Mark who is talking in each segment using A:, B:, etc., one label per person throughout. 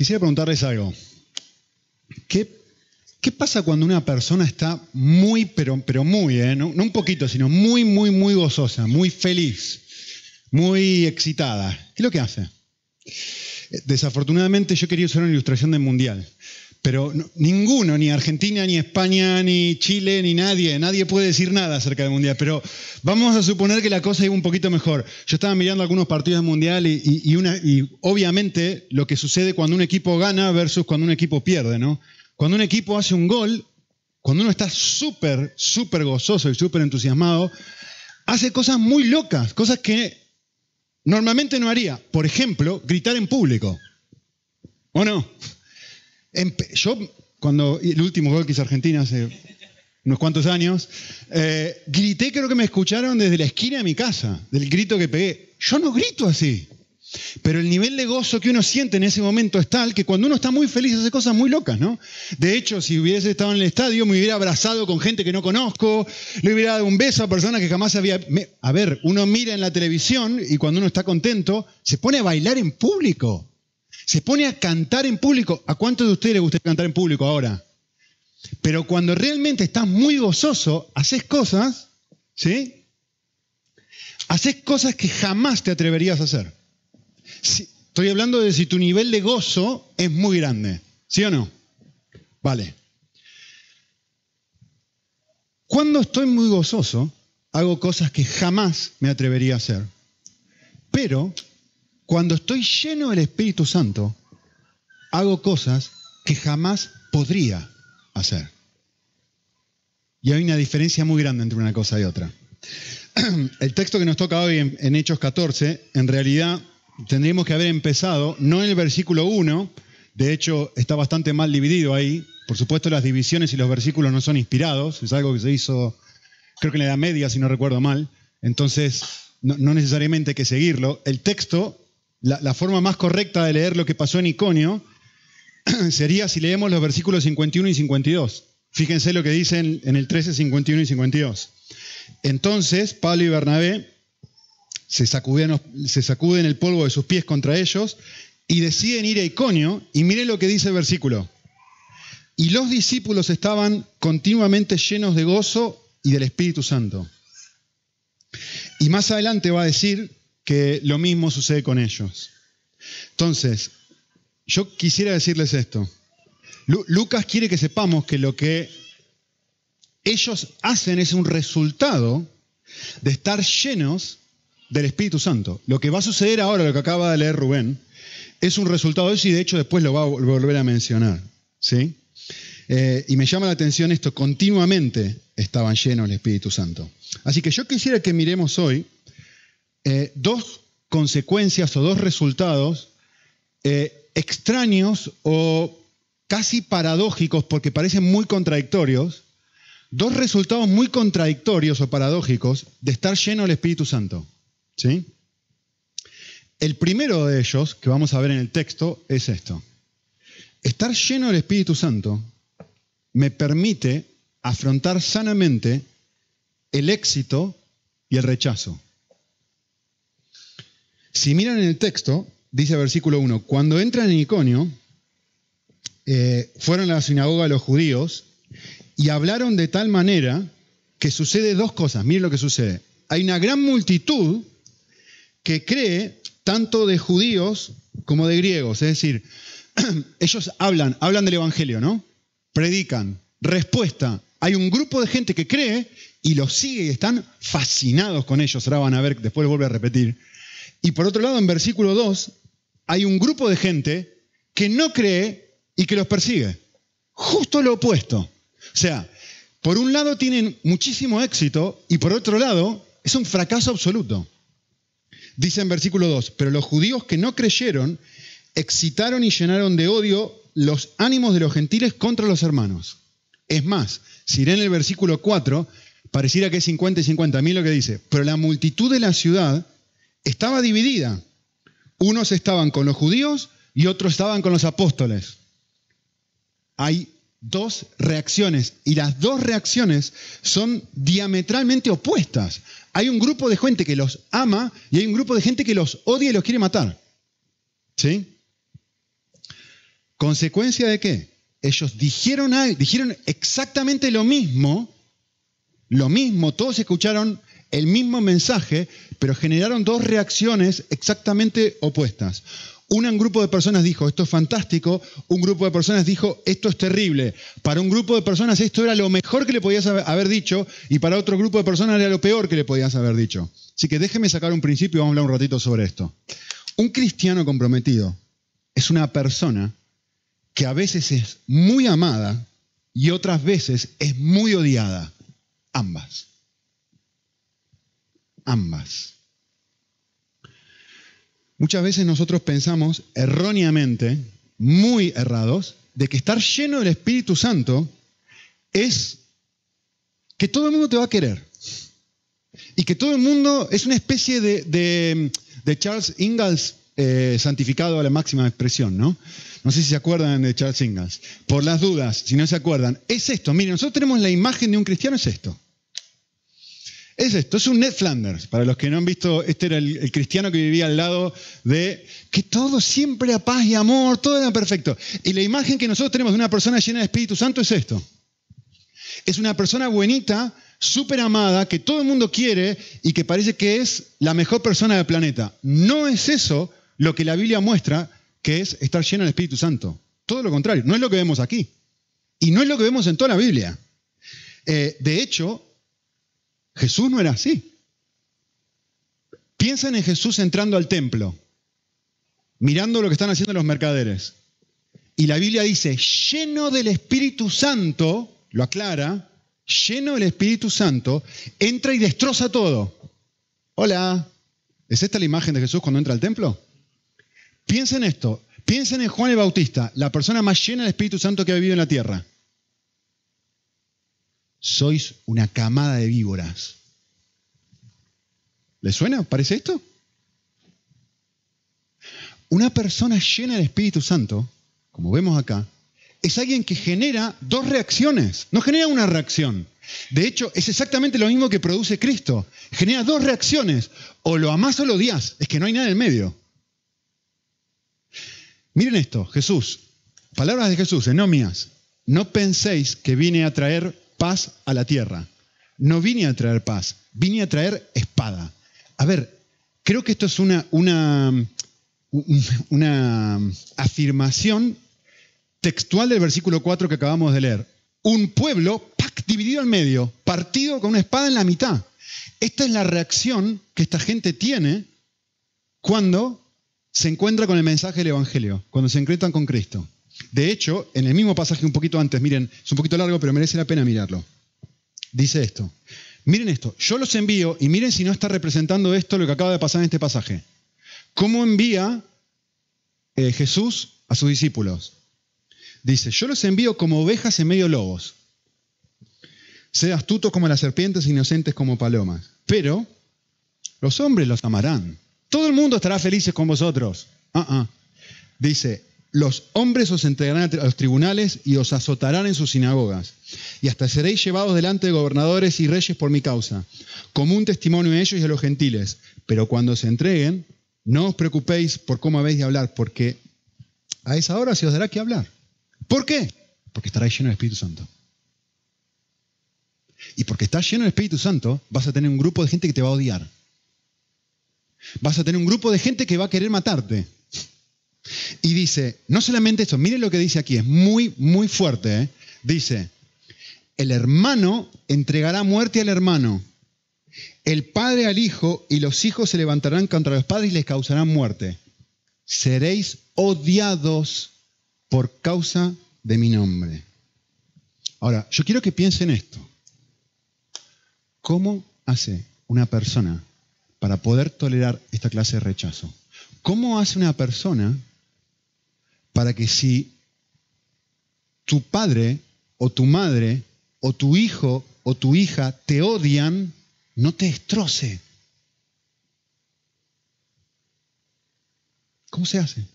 A: quisiera preguntarles algo. ¿Qué, qué pasa cuando una persona está muy, pero, pero muy, eh, no, un poquito, sino muy, muy, muy gozosa, muy feliz, muy excitada? ¿Qué es lo que hace? Eh, Desafortunadamente yo quería usar una ilustración del Mundial, pero no- ninguno, ni Argentina, ni España, ni Chile, ni nadie, nadie puede decir nada acerca del Mundial, pero vamos a suponer que la cosa iba un poquito mejor. Yo estaba mirando algunos partidos del Mundial y, y- y una, y obviamente lo que sucede cuando un equipo gana versus cuando un equipo pierde, ¿no? Cuando un equipo hace un gol, cuando uno está súper, súper gozoso y súper entusiasmado, hace cosas muy locas, cosas que normalmente no haría. Por ejemplo, gritar en público. ¿O no? Yo, cuando el último gol que Argentina hace unos cuantos años, eh, grité, creo que me escucharon desde la esquina de mi casa, del grito que pegué. Yo no grito así. Pero el nivel de gozo que uno siente en ese momento es tal que cuando uno está muy feliz hace cosas muy locas, ¿no? De hecho, si hubiese estado en el estadio, me hubiera abrazado con gente que no conozco, le hubiera dado un beso a personas que jamás había... A ver, uno mira en la televisión y cuando uno está contento, se pone a bailar en público. Se pone a cantar en público. ¿A cuántos de ustedes les gusta cantar en público ahora? Pero cuando realmente estás muy gozoso, haces cosas, ¿sí? Haces cosas que jamás te atreverías a hacer. Si- estoy hablando de si tu nivel de gozo es muy grande. ¿Sí o no? Vale. Cuando estoy muy gozoso, hago cosas que jamás me atrevería a hacer. Pero cuando estoy lleno del Espíritu Santo, hago cosas que jamás podría hacer. Y hay una diferencia muy grande entre una cosa y otra. El texto que nos toca hoy en, Hechos 14, en realidad tendríamos que haber empezado no en el versículo 1, de hecho está bastante mal dividido ahí. Por supuesto las divisiones y los versículos no son inspirados, es algo que se hizo creo que en la Edad Media, si no recuerdo mal. Entonces, no, no necesariamente hay que seguirlo. El texto, la, forma más correcta de leer lo que pasó en Iconio sería si leemos los versículos 51 y 52. Fíjense lo que dicen en el 13, 51 y 52. Entonces, Pablo y Bernabé se sacuden, se sacuden el polvo de sus pies contra ellos y deciden ir a Iconio. Y miren lo que dice el versículo. Y los discípulos estaban continuamente llenos de gozo y del Espíritu Santo. Y más adelante va a decir que lo mismo sucede con ellos. Entonces, yo quisiera decirles esto. Lu- Lucas quiere que sepamos que lo que ellos hacen es un resultado de estar llenos del Espíritu Santo. Lo que va a suceder ahora, lo que acaba de leer Rubén, es un resultado de eso y de hecho después lo va a vol- volver a mencionar. ¿sí? Eh, y me llama la atención esto, continuamente estaban llenos del Espíritu Santo. Así que yo quisiera que miremos hoy eh, dos consecuencias o dos resultados eh, extraños o casi paradójicos porque parecen muy contradictorios, dos resultados muy contradictorios o paradójicos de estar lleno del Espíritu Santo. ¿sí? El primero de ellos, que vamos a ver en el texto, es esto. Estar lleno del Espíritu Santo me permite afrontar sanamente el éxito y el rechazo. Si miran en el texto, dice versículo 1, cuando entran en Iconio, eh, fueron a la sinagoga de los judíos y hablaron de tal manera que sucede dos cosas. Miren lo que sucede. Hay una gran multitud que cree tanto de judíos como de griegos. Es decir, ellos hablan, hablan del Evangelio, ¿no? Predican. Respuesta. Hay un grupo de gente que cree y los sigue y están fascinados con ellos. Ahora van a ver, después vuelve a repetir. Y por otro lado, en versículo 2, hay un grupo de gente que no cree y que los persigue. Justo lo opuesto. O sea, por un lado tienen muchísimo éxito y por otro lado es un fracaso absoluto. Dice en versículo 2, pero los judíos que no creyeron excitaron y llenaron de odio los ánimos de los gentiles contra los hermanos. Es más, si leen el versículo 4, pareciera que es 50 y 50. A mí lo que dice, pero la multitud de la ciudad estaba dividida. Unos estaban con los judíos y otros estaban con los apóstoles. Hay dos reacciones y las dos reacciones son diametralmente opuestas. Hay un grupo de gente que los ama y hay un grupo de gente que los odia y los quiere matar. ¿Sí? ¿Consecuencia de qué? Ellos dijeron, dijeron exactamente lo mismo, lo mismo, todos escucharon el mismo mensaje, pero generaron dos reacciones exactamente opuestas. Un grupo de personas dijo, esto es fantástico, un grupo de personas dijo, esto es terrible. Para un grupo de personas esto era lo mejor que le podías haber dicho y para otro grupo de personas era lo peor que le podías haber dicho. Así que déjeme sacar un principio y vamos a hablar un ratito sobre esto. Un cristiano comprometido es una persona que a veces es muy amada y otras veces es muy odiada. Ambas. Ambas. Muchas veces nosotros pensamos erróneamente, muy errados, de que estar lleno del Espíritu Santo es que todo el mundo te va a querer. Y que todo el mundo es una especie de, Charles Ingalls eh, santificado a la máxima expresión, ¿no? No sé si se acuerdan de Charles Ingalls. Por las dudas, si no se acuerdan, es esto. Miren, nosotros tenemos la imagen de un cristiano, es esto. Es esto, es un Ned Flanders. Para los que no han visto, este era el, cristiano que vivía al lado de que todo siempre era paz y amor, todo era perfecto. Y la imagen que nosotros tenemos de una persona llena de Espíritu Santo es esto. Es una persona buenita, súper amada, que todo el mundo quiere y que parece que es la mejor persona del planeta. No es eso lo que la Biblia muestra que es estar lleno del Espíritu Santo. Todo lo contrario, no es lo que vemos aquí. Y no es lo que vemos en toda la Biblia. Eh, de hecho, Jesús no era así. Piensan en Jesús entrando al templo, mirando lo que están haciendo los mercaderes. Y la Biblia dice, lleno del Espíritu Santo, lo aclara, lleno del Espíritu Santo, entra y destroza todo. Hola, ¿es esta la imagen de Jesús cuando entra al templo? Piensen esto, piensen en Juan el Bautista, la persona más llena del Espíritu Santo que ha vivido en la tierra sois una camada de víboras. ¿Le suena? ¿Parece esto? Una persona llena del Espíritu Santo, como vemos acá, es alguien que genera dos reacciones, no genera una reacción. De hecho, es exactamente lo mismo que produce Cristo. Genera dos reacciones, o lo amás o lo odias, es que no hay nada en el medio. Miren esto, Jesús, palabras de Jesús, no mías. No penséis que vine a traer paz a la tierra. No vine a traer paz, vine a traer espada. A ver, creo que esto es una, una, una afirmación textual del versículo 4 que acabamos de leer. Un pueblo dividido al medio, partido con una espada en la mitad. Esta es la reacción que esta gente tiene cuando se encuentra con el mensaje del Evangelio, cuando se encuentran con Cristo. De hecho, en el mismo pasaje un poquito antes, miren, es un poquito largo, pero merece la pena mirarlo. Dice esto. Miren esto, yo los envío y miren si no está representando esto lo que acaba de pasar en este pasaje. ¿Cómo envía eh, Jesús a sus discípulos? Dice, yo los envío como ovejas en medio lobos. Sed astutos como las serpientes, inocentes como palomas. Pero los hombres los amarán. Todo el mundo estará feliz con vosotros. Ah, ah. Dice, los hombres os entregarán a los tribunales y os azotarán en sus sinagogas. Y hasta seréis llevados delante de gobernadores y reyes por mi causa, como un testimonio a ellos y a los gentiles. Pero cuando se entreguen, no os preocupéis por cómo habéis de hablar, porque a esa hora se os dará que hablar. ¿Por qué? Porque estaréis lleno del Espíritu Santo. Y porque estás lleno del Espíritu Santo, vas a tener un grupo de gente que te va a odiar. Vas a tener un grupo de gente que va a querer matarte. Y dice, no solamente eso, miren lo que dice aquí, es muy, muy fuerte. ¿eh? Dice, el hermano entregará muerte al hermano, el padre al hijo, y los hijos se levantarán contra los padres y les causarán muerte. Seréis odiados por causa de mi nombre. Ahora, yo quiero que piensen esto. ¿Cómo hace una persona para poder tolerar esta clase de rechazo? ¿Cómo hace una persona para que si tu padre o tu madre o tu hijo o tu hija te odian, no te destroce. ¿Cómo se hace?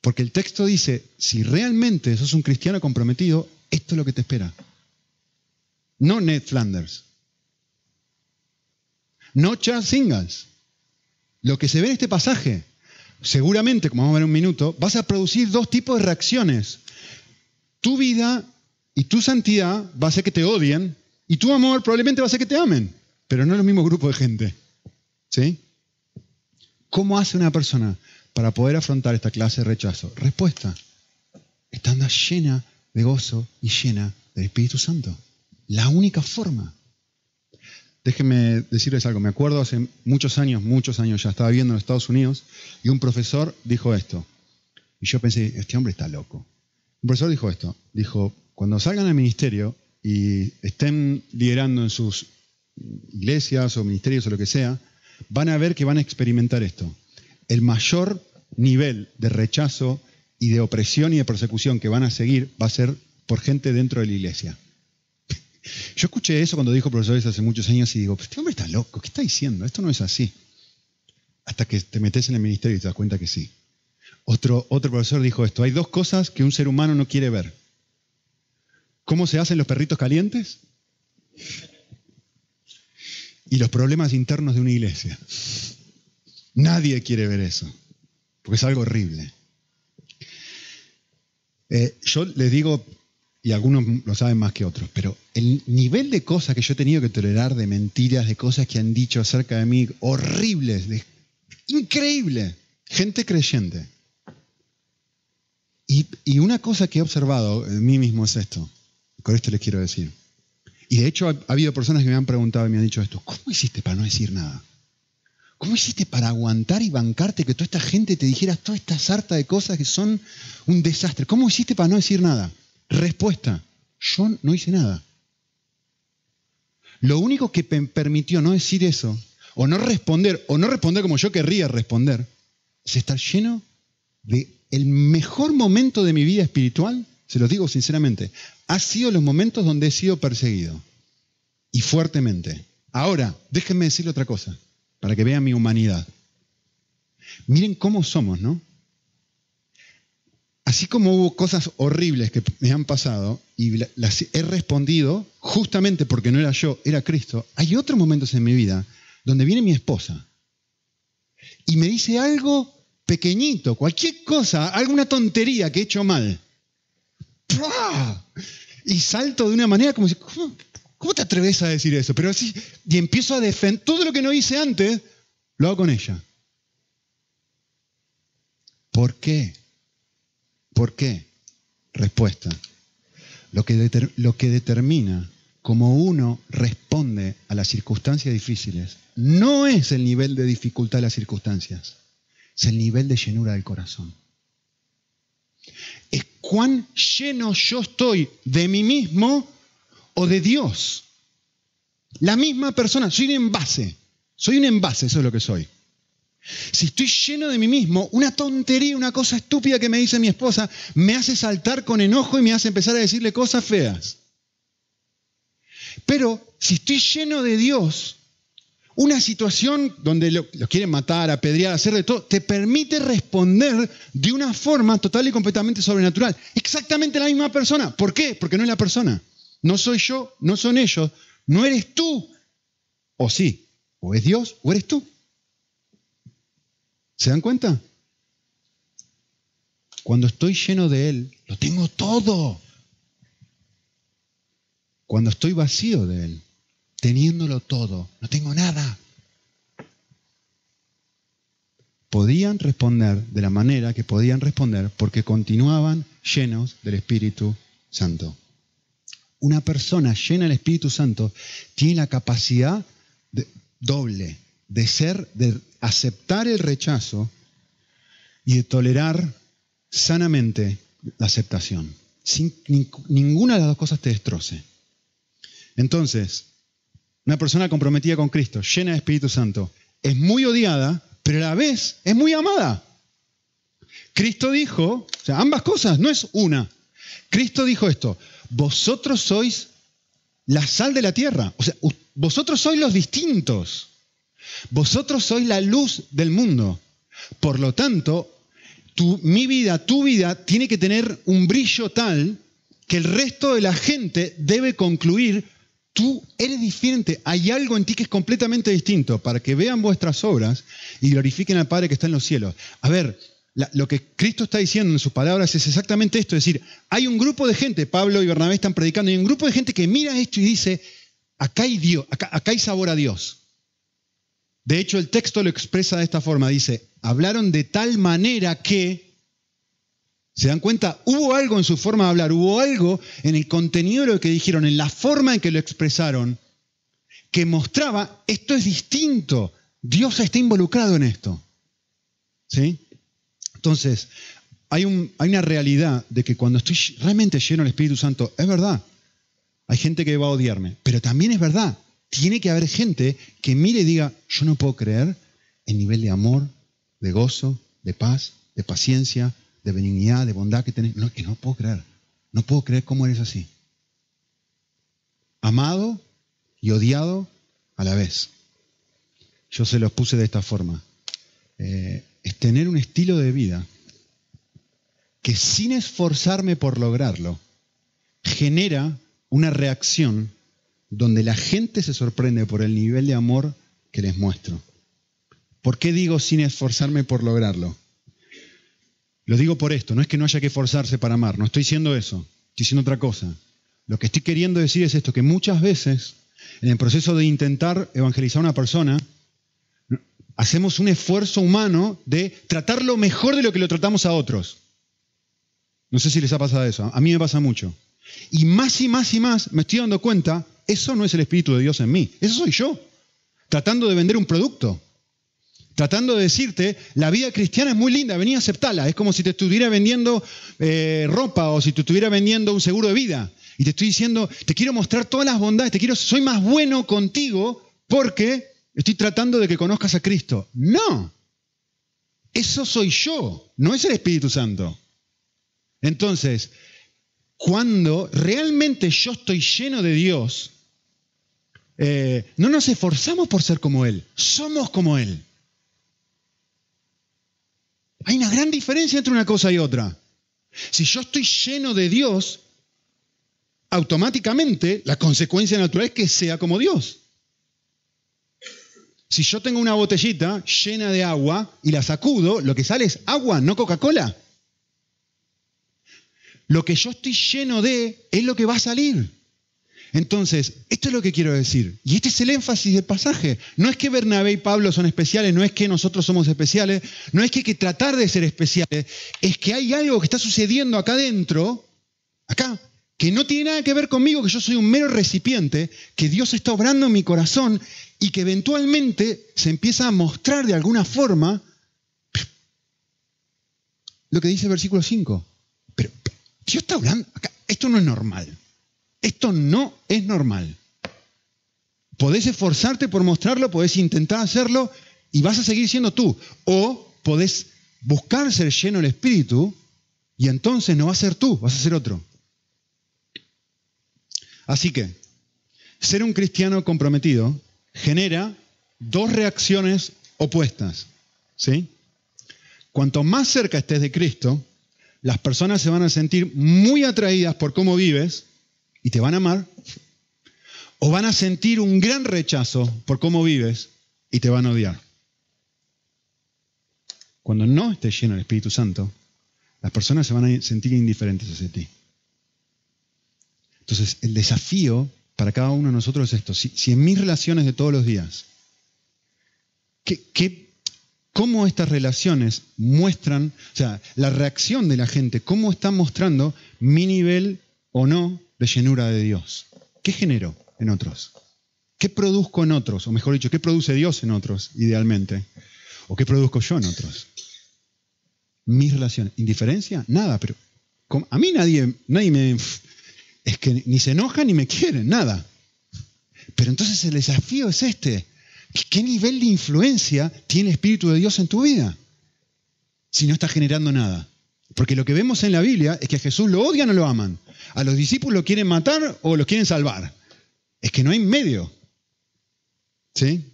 A: Porque el texto dice, si realmente sos un cristiano comprometido, esto es lo que te espera. No Ned Flanders. No Charles Ingalls. Lo que se ve en este pasaje, seguramente, como vamos a ver en un minuto, vas a producir dos tipos de reacciones. Tu vida y tu santidad va a hacer que te odien y tu amor probablemente va a hacer que te amen, pero no es el mismo grupo de gente. ¿Sí? ¿Cómo hace una persona para poder afrontar esta clase de rechazo? Respuesta, estando llena de gozo y llena del Espíritu Santo. La única forma. Déjenme decirles algo. Me acuerdo hace muchos años, muchos años ya estaba viviendo en Estados Unidos y un profesor dijo esto. Y yo pensé, este hombre está loco. Un profesor dijo esto. Dijo, cuando salgan al ministerio y estén liderando en sus iglesias o ministerios o lo que sea, van a ver que van a experimentar esto. El mayor nivel de rechazo y de opresión y de persecución que van a seguir va a ser por gente dentro de la iglesia. Yo escuché eso cuando dijo profesores hace muchos años y digo, este hombre está loco, ¿qué está diciendo? Esto no es así. Hasta que te metes en el ministerio y te das cuenta que sí. Otro, otro profesor dijo esto, hay dos cosas que un ser humano no quiere ver. ¿Cómo se hacen los perritos calientes? Y los problemas internos de una iglesia. Nadie quiere ver eso, porque es algo horrible. Eh, yo les digo y algunos lo saben más que otros, pero el nivel de cosas que yo he tenido que tolerar, de mentiras, de cosas que han dicho acerca de mí, horribles, increíble, gente creyente. Y, una cosa que he observado en mí mismo es esto, con esto les quiero decir. Y de hecho ha habido personas que me han preguntado y me han dicho esto, ¿cómo hiciste para no decir nada? ¿Cómo hiciste para aguantar y bancarte que toda esta gente te dijera toda esta sarta de cosas que son un desastre? ¿Cómo hiciste para no decir nada? Respuesta, yo no hice nada. Lo único que me permitió no decir eso, o no responder, o no responder como yo querría responder, es estar lleno de el mejor momento de mi vida espiritual, se lo digo sinceramente, ha sido los momentos donde he sido perseguido. Y fuertemente. Ahora, déjenme decirle otra cosa, para que vean mi humanidad. Miren cómo somos, ¿no? Así como hubo cosas horribles que me han pasado y las he respondido justamente porque no era yo, era Cristo, hay otros momentos en mi vida donde viene mi esposa y me dice algo pequeñito, cualquier cosa, alguna tontería que he hecho mal. Y salto de una manera como si, ¿cómo, ¿cómo te atreves a decir eso? Pero así, y empiezo a defender todo lo que no hice antes, lo hago con ella. ¿Por qué? ¿Por qué? Respuesta. Lo que, lo que determina cómo uno responde a las circunstancias difíciles no es el nivel de dificultad de las circunstancias, es el nivel de llenura del corazón. Es cuán lleno yo estoy de mí mismo o de Dios. La misma persona, soy un envase, soy un envase, eso es lo que soy. Si estoy lleno de mí mismo, una tontería, una cosa estúpida que me dice mi esposa, me hace saltar con enojo y me hace empezar a decirle cosas feas. Pero si estoy lleno de Dios, una situación donde lo, quieren matar, apedrear, hacer de todo, te permite responder de una forma total y completamente sobrenatural. Exactamente la misma persona. ¿Por qué? Porque no es la persona. No soy yo, no son ellos, no eres tú. O sí, o es Dios o eres tú. ¿Se dan cuenta? Cuando estoy lleno de Él, lo tengo todo. Cuando estoy vacío de Él, teniéndolo todo, no tengo nada. Podían responder de la manera que podían responder porque continuaban llenos del Espíritu Santo. Una persona llena del Espíritu Santo tiene la capacidad de, doble de ser, de aceptar el rechazo y de tolerar sanamente la aceptación. Sin ninguna de las dos cosas te destroce. Entonces, una persona comprometida con Cristo, llena de Espíritu Santo, es muy odiada, pero a la vez es muy amada. Cristo dijo, o sea, ambas cosas, no es una. Cristo dijo esto, vosotros sois la sal de la tierra, o sea, vosotros sois los distintos. Vosotros sois la luz del mundo. Por lo tanto, mi vida, tu vida, tiene que tener un brillo tal que el resto de la gente debe concluir, Tú eres diferente, hay algo en ti que es completamente distinto, para que vean vuestras obras y glorifiquen al Padre que está en los cielos. A ver, lo que Cristo está diciendo en sus palabras es exactamente esto, es decir, hay un grupo de gente, Pablo y Bernabé están predicando, hay un grupo de gente que mira esto y dice, acá hay Dios, acá, acá hay sabor a Dios. De hecho, el texto lo expresa de esta forma, dice, hablaron de tal manera que, ¿se dan cuenta? Hubo algo en su forma de hablar, hubo algo en el contenido de lo que dijeron, en la forma en que lo expresaron, que mostraba, esto es distinto, Dios está involucrado en esto. ¿Sí? Entonces, hay, hay, una realidad de que cuando estoy realmente lleno del Espíritu Santo, es verdad, hay gente que va a odiarme, pero también es verdad, tiene que haber gente que mire y diga, yo no puedo creer el nivel de amor, de gozo, de paz, de paciencia, de benignidad, de bondad que tenés. No, que no puedo creer. No puedo creer cómo eres así. Amado y odiado a la vez. Yo se los puse de esta forma. Eh, es tener un estilo de vida que sin esforzarme por lograrlo, genera una reacción donde la gente se sorprende por el nivel de amor que les muestro. ¿Por qué digo sin esforzarme por lograrlo? Lo digo por esto, no es que no haya que esforzarse para amar, no estoy diciendo eso, estoy diciendo otra cosa. Lo que estoy queriendo decir es esto, que muchas veces en el proceso de intentar evangelizar a una persona, hacemos un esfuerzo humano de tratarlo mejor de lo que lo tratamos a otros. No sé si les ha pasado eso, a mí me pasa mucho. Y más y más y más me estoy dando cuenta, eso no es el Espíritu de Dios en mí, eso soy yo, tratando de vender un producto, tratando de decirte, la vida cristiana es muy linda, vení a aceptarla, es como si te estuviera vendiendo eh, ropa o si te estuviera vendiendo un seguro de vida. Y te estoy diciendo, te quiero mostrar todas las bondades, te quiero, soy más bueno contigo porque Estoy tratando de que conozcas a Cristo. No. Eso soy yo, no es el Espíritu Santo. Entonces, cuando realmente yo estoy lleno de Dios, eh, no nos esforzamos por ser como Él, somos como Él. Hay una gran diferencia entre una cosa y otra. Si yo estoy lleno de Dios, automáticamente la consecuencia natural es que sea como Dios. Si yo tengo una botellita llena de agua y la sacudo, lo que sale es agua, no Coca-Cola. Lo que yo estoy lleno de es lo que va a salir. Entonces, esto es lo que quiero decir. Y este es el énfasis del pasaje. No es que Bernabé y Pablo son especiales, no es que nosotros somos especiales, no es que hay que tratar de ser especiales, es que hay algo que está sucediendo acá adentro, acá, que no tiene nada que ver conmigo, que yo soy un mero recipiente, que Dios está obrando en mi corazón y que eventualmente se empieza a mostrar de alguna forma lo que dice el versículo 5. Pero Dios está hablando, acá, esto no es normal. Esto no es normal. Podés esforzarte por mostrarlo, podés intentar hacerlo y vas a seguir siendo tú. O podés buscar ser lleno del Espíritu y entonces no va a ser tú, vas a ser otro. Así que, ser un cristiano comprometido genera dos reacciones opuestas. ¿sí? Cuanto más cerca estés de Cristo, las personas se van a sentir muy atraídas por cómo vives y te van a amar, o van a sentir un gran rechazo por cómo vives y te van a odiar. Cuando no estés lleno del Espíritu Santo, las personas se van a sentir indiferentes hacia ti. Entonces, el desafío para cada uno de nosotros es esto. Si, en mis relaciones de todos los días, cómo estas relaciones muestran, o sea, la reacción de la gente, cómo están mostrando mi nivel o no de llenura de Dios? ¿Qué genero en otros? ¿Qué produzco en otros? O mejor dicho, ¿qué produce Dios en otros, idealmente? ¿O qué produzco yo en otros? Mis relaciones. ¿Indiferencia? Nada, pero a mí nadie, nadie me es que ni se enojan ni me quieren, nada. Pero entonces el desafío es este. ¿Qué nivel de influencia tiene el Espíritu de Dios en tu vida? Si no está generando nada. Porque lo que vemos en la Biblia es que a Jesús lo odian o lo aman. A los discípulos lo quieren matar o lo quieren salvar. Es que no hay medio. ¿Sí?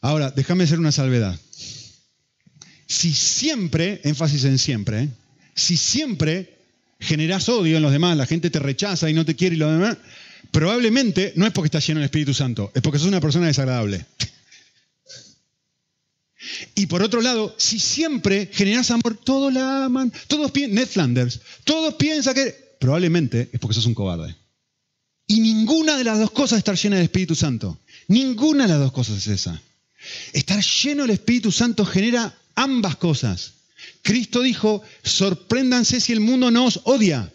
A: Ahora, déjame hacer una salvedad. Si siempre, énfasis en siempre, ¿eh? si siempre generás odio en los demás, la gente te rechaza y no te quiere y lo demás, probablemente no es porque estás lleno del Espíritu Santo, es porque sos una persona desagradable. Y por otro lado, si siempre generas amor, todos la aman, todos piensan, Ned Flanders, todos piensan que probablemente es porque sos un cobarde. Y ninguna de las dos cosas es estar llena del Espíritu Santo. Ninguna de las dos cosas es esa. Estar lleno del Espíritu Santo genera ambas cosas. Cristo dijo, sorpréndanse si el mundo no os odia.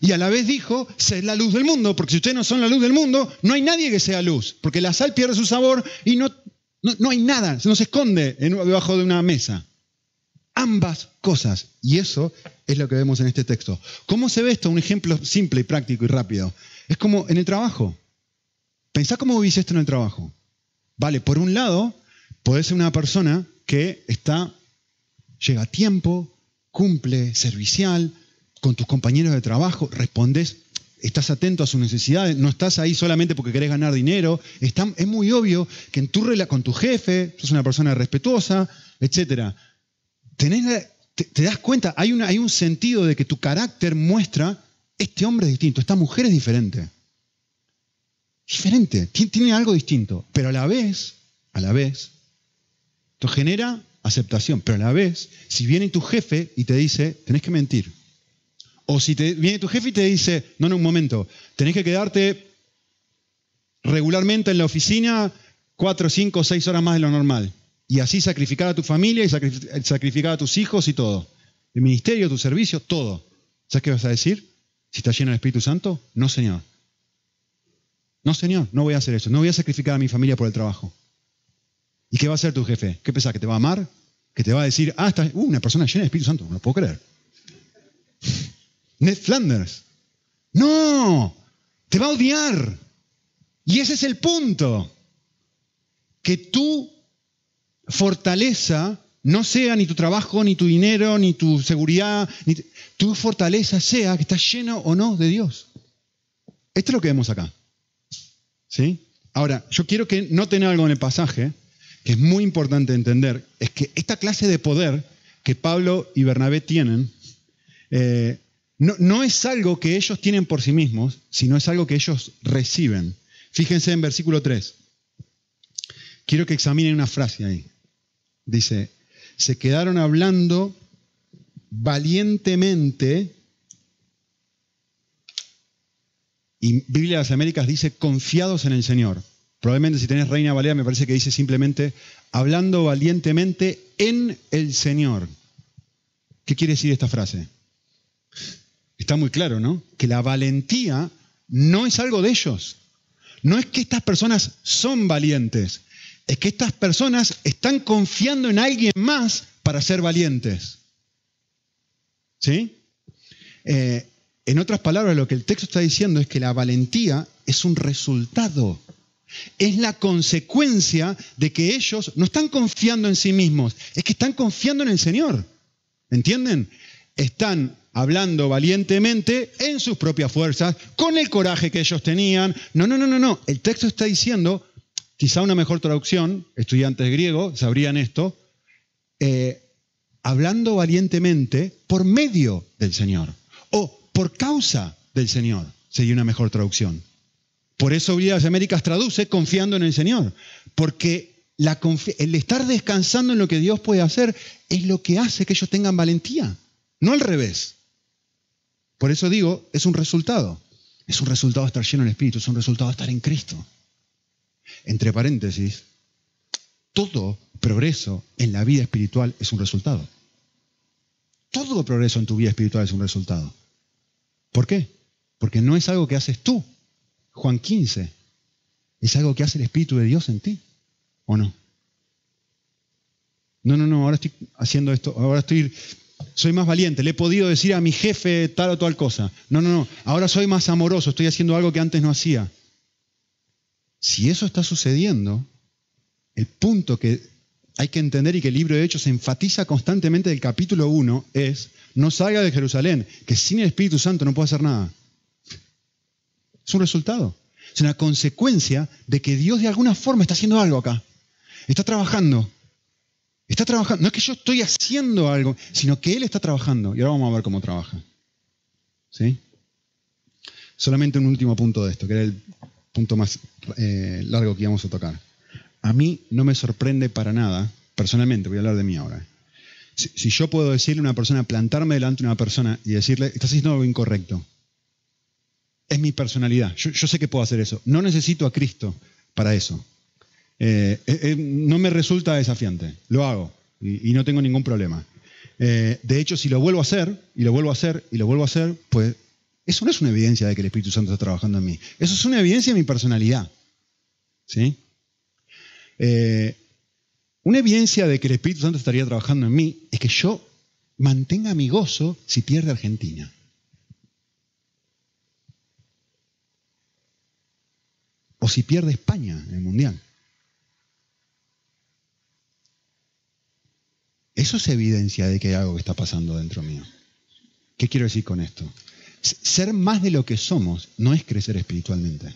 A: Y a la vez dijo, sed la luz del mundo, porque si ustedes no son la luz del mundo, no hay nadie que sea luz, porque la sal pierde su sabor y no, no, hay nada, se nos esconde debajo de una mesa. Ambas cosas. Y eso es lo que vemos en este texto. ¿Cómo se ve esto? Un ejemplo simple y práctico y rápido. Es como en el trabajo. Pensá cómo vivís esto en el trabajo. Vale, por un lado, podés ser una persona que está, llega a tiempo, cumple, servicial, con tus compañeros de trabajo, respondes, estás atento a sus necesidades, no estás ahí solamente porque querés ganar dinero, es muy obvio que en tu relación con tu jefe, sos una persona respetuosa, etc. te, das cuenta, hay, hay un sentido de que tu carácter muestra, este hombre es distinto, esta mujer es diferente. Diferente, tiene algo distinto, pero a la vez, a la vez, esto genera aceptación, pero a la vez, si viene tu jefe y te dice, tenés que mentir, o si te, viene tu jefe y te dice, no, no, un momento, tenés que quedarte regularmente en la oficina cuatro, cinco, seis horas más de lo normal. Y así sacrificar a tu familia y sacrificar a tus hijos y todo. El ministerio, tu servicio, todo. ¿Sabes qué vas a decir? Si estás lleno del Espíritu Santo, no, Señor. No, Señor, no voy a hacer eso. No voy a sacrificar a mi familia por el trabajo. ¿Y qué va a hacer tu jefe? ¿Qué pensás? ¿Que te va a amar? ¿Que te va a decir, ah, está, uh, una persona llena del Espíritu Santo? No lo puedo creer. Ned Flanders. No, te va a odiar. Y ese es el punto. Que tu fortaleza no sea ni tu trabajo, ni tu dinero, ni tu seguridad, ni tu fortaleza sea que estás lleno o no de Dios. Esto es lo que vemos acá. ¿Sí? Ahora, yo quiero que noten algo en el pasaje que es muy importante entender. Es que esta clase de poder que Pablo y Bernabé tienen eh, no, es algo que ellos tienen por sí mismos, sino es algo que ellos reciben. Fíjense en versículo 3. Quiero que examinen una frase ahí. Dice, se quedaron hablando valientemente, y Biblia de las Américas dice confiados en el Señor. Probablemente si tenés Reina Valera me parece que dice simplemente hablando valientemente en el Señor. ¿Qué quiere decir esta frase? Está muy claro, ¿no? Que la valentía no es algo de ellos. No es que estas personas son valientes, es que estas personas están confiando en alguien más para ser valientes. ¿Sí? Eh, en otras palabras, lo que el texto está diciendo es que la valentía es un resultado, es la consecuencia de que ellos no están confiando en sí mismos, es que están confiando en el Señor. ¿Entienden? Están hablando valientemente en sus propias fuerzas, con el coraje que ellos tenían. No, no, no, no, no. El texto está diciendo, quizá una mejor traducción, estudiantes griegos sabrían esto, eh, hablando valientemente por medio del Señor o por causa del Señor, sería una mejor traducción. Por eso Biblia Américas traduce confiando en el Señor, porque el estar descansando en lo que Dios puede hacer es lo que hace que ellos tengan valentía, no al revés. Por eso digo, es un resultado. Es un resultado estar lleno del Espíritu, es un resultado estar en Cristo. Entre paréntesis, todo progreso en la vida espiritual es un resultado. Todo progreso en tu vida espiritual es un resultado. ¿Por qué? Porque no es algo que haces tú, Juan 15, es algo que hace el Espíritu de Dios en ti, ¿o no? No, no, no, ahora estoy haciendo esto, ahora estoy soy más valiente, le he podido decir a mi jefe tal o tal cosa. No, no, no, ahora soy más amoroso, estoy haciendo algo que antes no hacía. Si eso está sucediendo, el punto que hay que entender y que el libro de Hechos enfatiza constantemente del capítulo 1 es, no salga de Jerusalén, que sin el Espíritu Santo no puedo hacer nada. Es un resultado, es una consecuencia de que Dios de alguna forma está haciendo algo acá, está trabajando. Está trabajando. No es que yo estoy haciendo algo, sino que Él está trabajando. Y ahora vamos a ver cómo trabaja. ¿Sí? Solamente un último punto de esto, que era el punto más eh, largo que íbamos a tocar. A mí no me sorprende para nada, personalmente, voy a hablar de mí ahora. Si, yo puedo decirle a una persona, plantarme delante de una persona y decirle, estás haciendo algo incorrecto. Es mi personalidad. Yo, sé que puedo hacer eso. No necesito a Cristo para eso. Eh, eh, no me resulta desafiante. Lo hago y, no tengo ningún problema. de hecho, si lo vuelvo a hacer, y lo vuelvo a hacer, y lo vuelvo a hacer, pues eso no es una evidencia de que el Espíritu Santo está trabajando en mí. Eso es una evidencia de mi personalidad. ¿Sí? Eh, una evidencia de que el Espíritu Santo estaría trabajando en mí es que yo mantenga mi gozo si pierde Argentina. O si pierde España en el Mundial. Eso es evidencia de que hay algo que está pasando dentro mío. ¿Qué quiero decir con esto? Ser más de lo que somos no es crecer espiritualmente.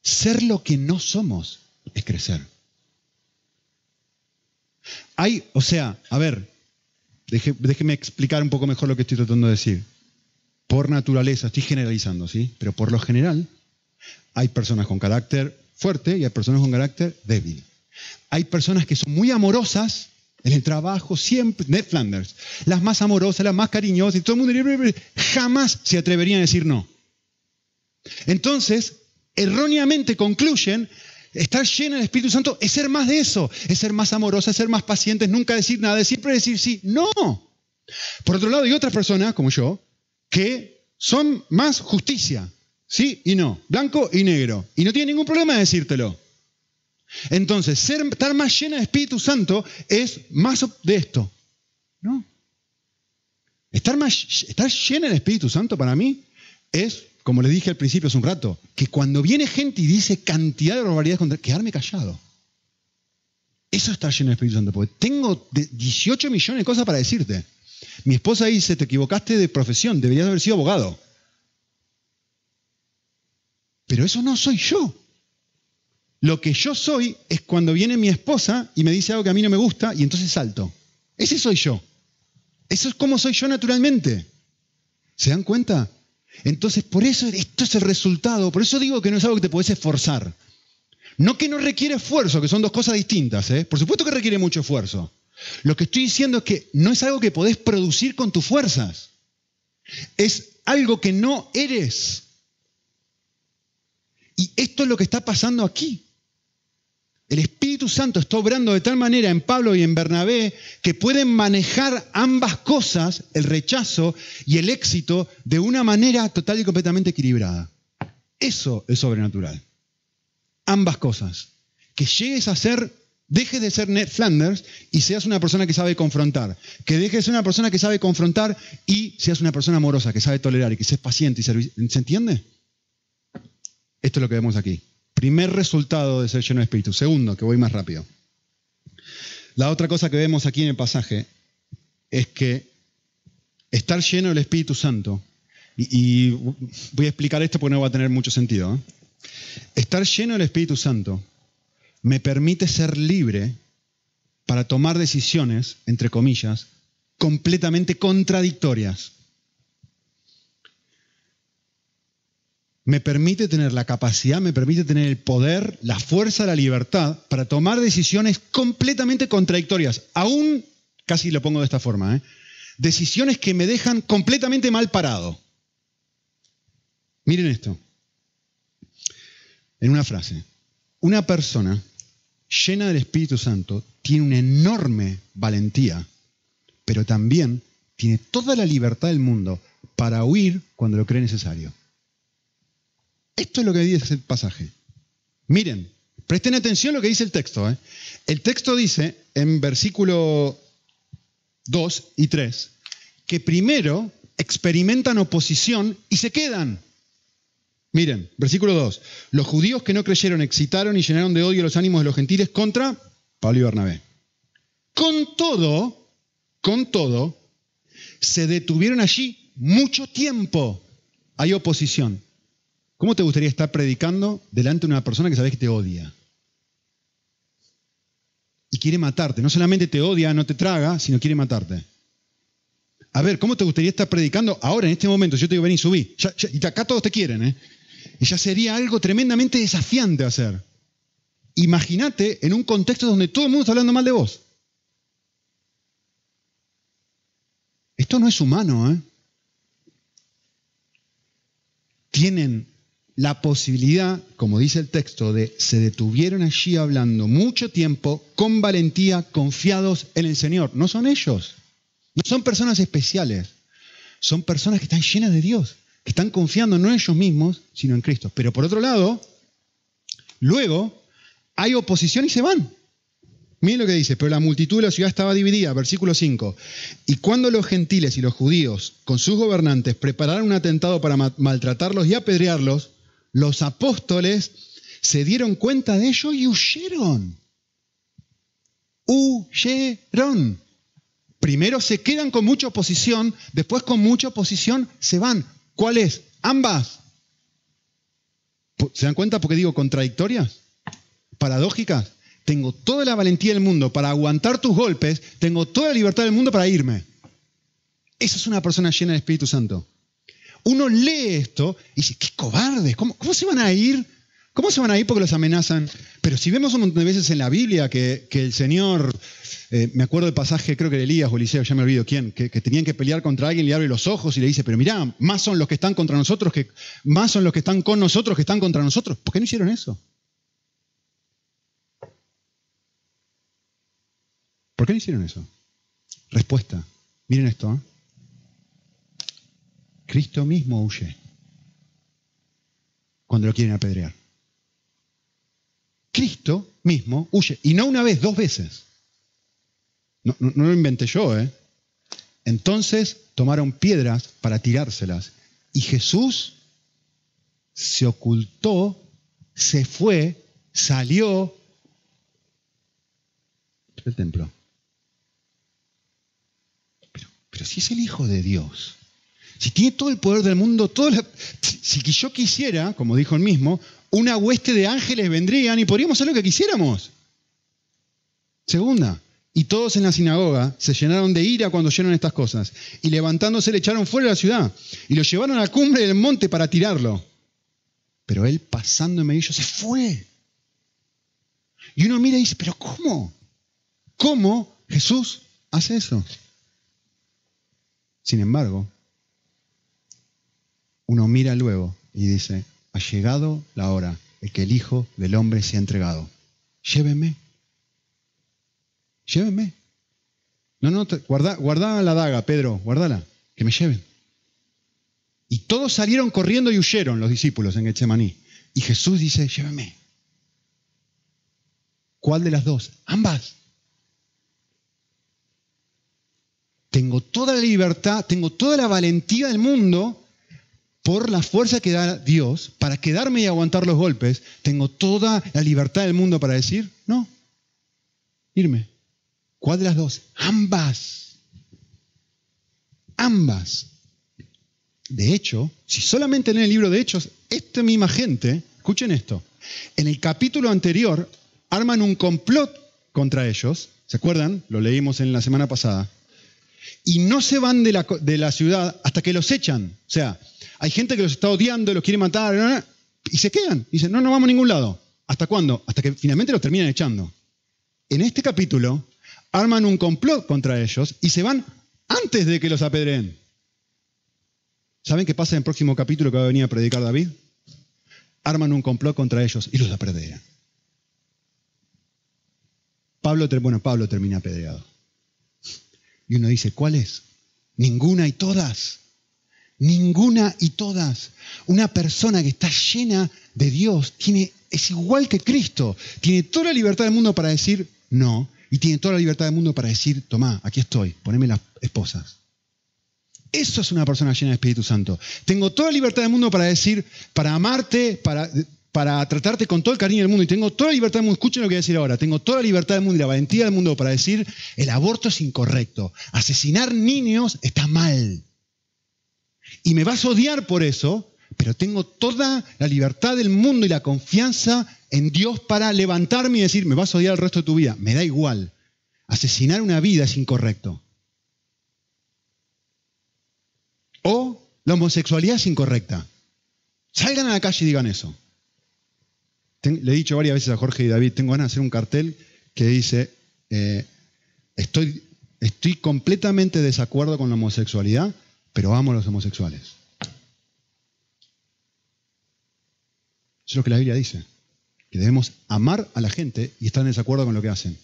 A: Ser lo que no somos es crecer. Hay, o sea, a ver, déjeme explicar un poco mejor lo que estoy tratando de decir. Por naturaleza, estoy generalizando, ¿sí? Pero por lo general, hay personas con carácter fuerte y hay personas con carácter débil. Hay personas que son muy amorosas en el trabajo, siempre, Ned Flanders, las más amorosas, las más cariñosas, y todo el mundo jamás se atreverían a decir no. Entonces, erróneamente concluyen, estar llena del Espíritu Santo es ser más de eso, es ser más amorosa, es ser más paciente, es nunca decir nada, es siempre decir sí. No. Por otro lado, hay otras personas, como yo, que son más justicia, sí y no, blanco y negro, y no tienen ningún problema de decírtelo. Entonces, estar más llena de Espíritu Santo es más de esto. ¿No? Estar, más, estar llena del Espíritu Santo para mí es, como le dije al principio hace un rato, que cuando viene gente y dice cantidad de barbaridades contra quedarme callado. Eso es estar lleno del Espíritu Santo, porque tengo 18 millones de cosas para decirte. Mi esposa dice, te equivocaste de profesión, deberías haber sido abogado. Pero eso no soy yo. Lo que yo soy es cuando viene mi esposa y me dice algo que a mí no me gusta y entonces salto. Ese soy yo. Eso es como soy yo naturalmente. ¿Se dan cuenta? Entonces, por eso esto es el resultado. Por eso digo que no es algo que te puedes esforzar. No que no requiere esfuerzo, que son dos cosas distintas. ¿eh? Por supuesto que requiere mucho esfuerzo. Lo que estoy diciendo es que no es algo que podés producir con tus fuerzas. Es algo que no eres. Y esto es lo que está pasando aquí. El Espíritu Santo está obrando de tal manera en Pablo y en Bernabé que pueden manejar ambas cosas, el rechazo y el éxito, de una manera total y completamente equilibrada. Eso es sobrenatural. Ambas cosas. Que llegues a ser, dejes de ser Ned Flanders y seas una persona que sabe confrontar. Que dejes de ser una persona que sabe confrontar y seas una persona amorosa, que sabe tolerar y que seas paciente y servir. ¿Se entiende? Esto es lo que vemos aquí. Primer resultado de ser lleno de Espíritu. Segundo, que voy más rápido. La otra cosa que vemos aquí en el pasaje es que estar lleno del Espíritu Santo, y, voy a explicar esto porque no va a tener mucho sentido, ¿eh? estar lleno del Espíritu Santo me permite ser libre para tomar decisiones, entre comillas, completamente contradictorias. Me permite tener la capacidad, me permite tener el poder, la fuerza, la libertad para tomar decisiones completamente contradictorias. Aún, casi lo pongo de esta forma, ¿eh? decisiones que me dejan completamente mal parado. Miren esto. En una frase, una persona llena del Espíritu Santo tiene una enorme valentía, pero también tiene toda la libertad del mundo para huir cuando lo cree necesario. Esto es lo que dice el pasaje. Miren, presten atención a lo que dice el texto. ¿eh? El texto dice en versículo 2 y 3 que primero experimentan oposición y se quedan. Miren, versículo 2. Los judíos que no creyeron excitaron y llenaron de odio los ánimos de los gentiles contra Pablo y Bernabé. Con todo, con todo, se detuvieron allí mucho tiempo. Hay oposición. ¿Cómo te gustaría estar predicando delante de una persona que sabes que te odia? Y quiere matarte. No solamente te odia, no te traga, sino quiere matarte. A ver, ¿cómo te gustaría estar predicando ahora, en este momento? Yo te digo, ven y subí. y acá todos te quieren, ¿eh? Y ya sería algo tremendamente desafiante hacer. Imagínate en un contexto donde todo el mundo está hablando mal de vos. Esto no es humano, ¿eh? Tienen la posibilidad, como dice el texto, de se detuvieron allí hablando mucho tiempo con valentía, confiados en el Señor. No son ellos, no son personas especiales, son personas que están llenas de Dios, que están confiando no en ellos mismos, sino en Cristo. Pero por otro lado, luego hay oposición y se van. Miren lo que dice, pero la multitud de la ciudad estaba dividida, versículo 5. Y cuando los gentiles y los judíos, con sus gobernantes, prepararon un atentado para maltratarlos y apedrearlos, los apóstoles se dieron cuenta de ello y huyeron. Huyeron. Primero se quedan con mucha oposición, después con mucha oposición se van. ¿Cuáles? Ambas. ¿Se dan cuenta por qué digo contradictorias? Paradójicas. Tengo toda la valentía del mundo para aguantar tus golpes, tengo toda la libertad del mundo para irme. Esa es una persona llena del Espíritu Santo uno lee esto y dice, qué cobardes, ¿cómo, se van a ir? ¿Cómo se van a ir porque los amenazan? Pero si vemos un montón de veces en la Biblia que, el Señor, eh, me acuerdo del pasaje, creo que de Elías o Eliseo, ya me olvido quién, que, tenían que pelear contra alguien, le abre los ojos y le dice, pero mirá, más son los que están contra nosotros, que más son los que están con nosotros que están contra nosotros. ¿Por qué no hicieron eso? ¿Por qué no hicieron eso? Respuesta. Miren esto. ¿eh? Cristo mismo huye cuando lo quieren apedrear. Cristo mismo huye. Y no una vez, dos veces. No, lo inventé yo, ¿eh? Entonces tomaron piedras para tirárselas. Y Jesús se ocultó, se fue, salió del templo. Pero, pero si es el Hijo de Dios, si tiene todo el poder del mundo, todo si yo quisiera, como dijo él mismo, una hueste de ángeles vendrían y podríamos hacer lo que quisiéramos. Segunda, y todos en la sinagoga se llenaron de ira cuando oyeron estas cosas, y levantándose le echaron fuera de la ciudad, y lo llevaron a la cumbre del monte para tirarlo. Pero él, pasando en medio, se fue. Y uno mira y dice, pero ¿cómo? ¿Cómo Jesús hace eso? Sin embargo, uno mira luego y dice, ha llegado la hora de que el Hijo del Hombre se ha entregado. Llévenme. Llévenme. No, no, guarda, guarda la daga, Pedro, guardala, que me lleven. Y todos salieron corriendo y huyeron los discípulos en Getsemaní. Y Jesús dice, llévenme. ¿Cuál de las dos? Ambas. Tengo toda la libertad, tengo toda la valentía del mundo por la fuerza que da Dios para quedarme y aguantar los golpes, tengo toda la libertad del mundo para decir, no, irme. ¿Cuál de las dos? Ambas. Ambas. De hecho, si solamente en el libro de Hechos, esta misma gente, escuchen esto, en el capítulo anterior arman un complot contra ellos, ¿se acuerdan? Lo leímos en la semana pasada. Y no se van de la, de la ciudad hasta que los echan. O sea, hay gente que los está odiando, los quiere matar, y se quedan. Dicen, no, no vamos a ningún lado. ¿Hasta cuándo? Hasta que finalmente los terminan echando. En este capítulo, arman un complot contra ellos y se van antes de que los apedreen. ¿Saben qué pasa en el próximo capítulo que va a venir a predicar David? Arman un complot contra ellos y los apedrean. Pablo, bueno, Pablo termina apedreado. Y uno dice, ¿cuál es? Ninguna y todas. Ninguna y todas. Una persona que está llena de Dios tiene, es igual que Cristo. Tiene toda la libertad del mundo para decir no. Y tiene toda la libertad del mundo para decir, tomá, aquí estoy, poneme las esposas. Eso es una persona llena de Espíritu Santo. Tengo toda la libertad del mundo para decir, para amarte, para, para tratarte con todo el cariño del mundo. Y tengo toda la libertad del mundo, escuchen lo que voy a decir ahora, tengo toda la libertad del mundo y la valentía del mundo para decir, el aborto es incorrecto. Asesinar niños está mal y me vas a odiar por eso, pero tengo toda la libertad del mundo y la confianza en Dios para levantarme y decir, me vas a odiar el resto de tu vida. Me da igual. Asesinar una vida es incorrecto. La homosexualidad es incorrecta. Salgan a la calle y digan eso. Le he dicho varias veces a Jorge y David, tengo ganas de hacer un cartel que dice, eh, estoy, estoy completamente desacuerdo con la homosexualidad, pero amo a los homosexuales. Eso es lo que la Biblia dice, que debemos amar a la gente y estar en desacuerdo con lo que hacen.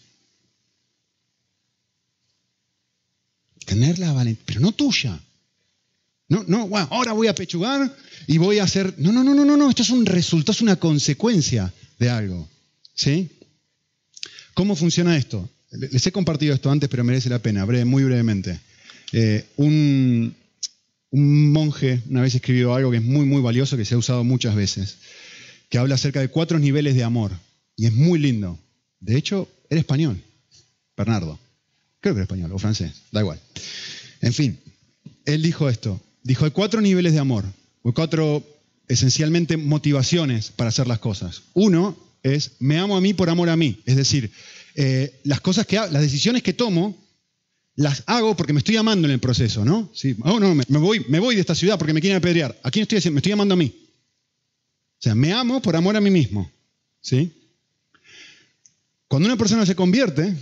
A: Tener la valentía, pero no tuya. No, no, ahora voy a pechugar y voy a hacer. No, no, no, no, no, no. Esto es un resultado, es una consecuencia de algo. ¿Sí? ¿Cómo funciona esto? Les he compartido esto antes, pero merece la pena, muy brevemente. Eh, un monje una vez escribió algo que es muy, muy valioso, que se ha usado muchas veces, que habla acerca de cuatro niveles de amor. Y es muy lindo. De hecho, era español, Bernardo. Creo que era español o francés, da igual. En fin, él dijo esto. Dijo, hay cuatro niveles de amor, o cuatro esencialmente motivaciones para hacer las cosas. Uno es, me amo a mí por amor a mí. Es decir, eh, las cosas que las decisiones que tomo, las hago porque me estoy amando en el proceso, ¿no? Sí, oh, no, me, voy, me voy de esta ciudad porque me quieren apedrear. Aquí no estoy haciendo, me estoy amando a mí. O sea, me amo por amor a mí mismo. ¿Sí? Cuando una persona se convierte,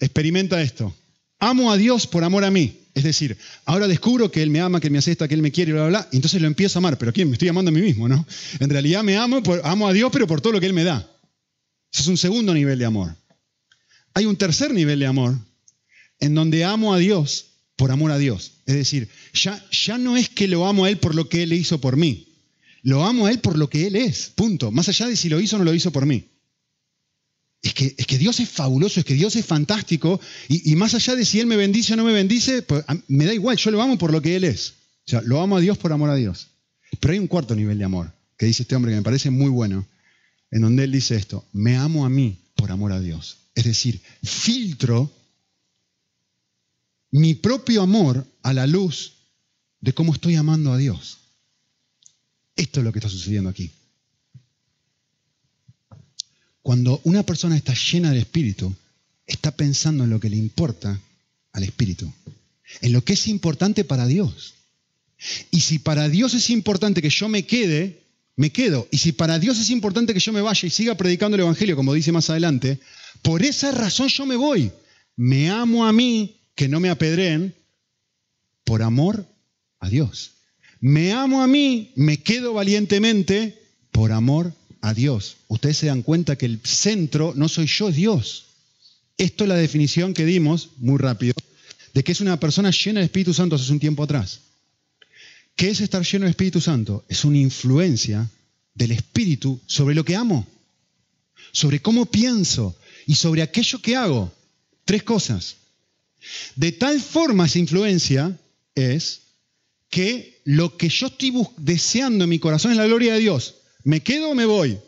A: experimenta esto. Amo a Dios por amor a mí. Es decir, ahora descubro que Él me ama, que Él me acepta, que Él me quiere, bla, bla, bla, y entonces lo empiezo a amar. Pero ¿quién? Me estoy amando a mí mismo, ¿no? En realidad me amo, amo a Dios, pero por todo lo que Él me da. Ese es un segundo nivel de amor. Hay un tercer nivel de amor en donde amo a Dios por amor a Dios. Es decir, ya, ya no es que lo amo a Él por lo que Él hizo por mí. Lo amo a Él por lo que Él es, punto. Más allá de si lo hizo o no lo hizo por mí. Es que, Dios es fabuloso, es que Dios es fantástico, y, más allá de si Él me bendice o no me bendice, pues, me da igual, yo lo amo por lo que Él es. O sea, lo amo a Dios por amor a Dios. Pero hay un cuarto nivel de amor, que dice este hombre que me parece muy bueno, en donde Él dice esto, me amo a mí por amor a Dios. Es decir, filtro mi propio amor a la luz de cómo estoy amando a Dios. Esto es lo que está sucediendo aquí. Cuando una persona está llena del Espíritu, está pensando en lo que le importa al Espíritu, en lo que es importante para Dios. Y si para Dios es importante que yo me quede, me quedo. Y si para Dios es importante que yo me vaya y siga predicando el Evangelio, como dice más adelante, por esa razón yo me voy. Me amo a mí, que no me apedreen, por amor a Dios. Me amo a mí, me quedo valientemente por amor a Dios. Ustedes se dan cuenta que el centro no soy yo, Dios. Esto es la definición que dimos, muy rápido, de que es una persona llena del Espíritu Santo hace un tiempo atrás. ¿Qué es estar lleno del Espíritu Santo? Es una influencia del Espíritu sobre lo que amo, sobre cómo pienso y sobre aquello que hago. Tres cosas. De tal forma esa influencia es que lo que yo estoy deseando en mi corazón es la gloria de Dios. ¿Me quedo o me voy?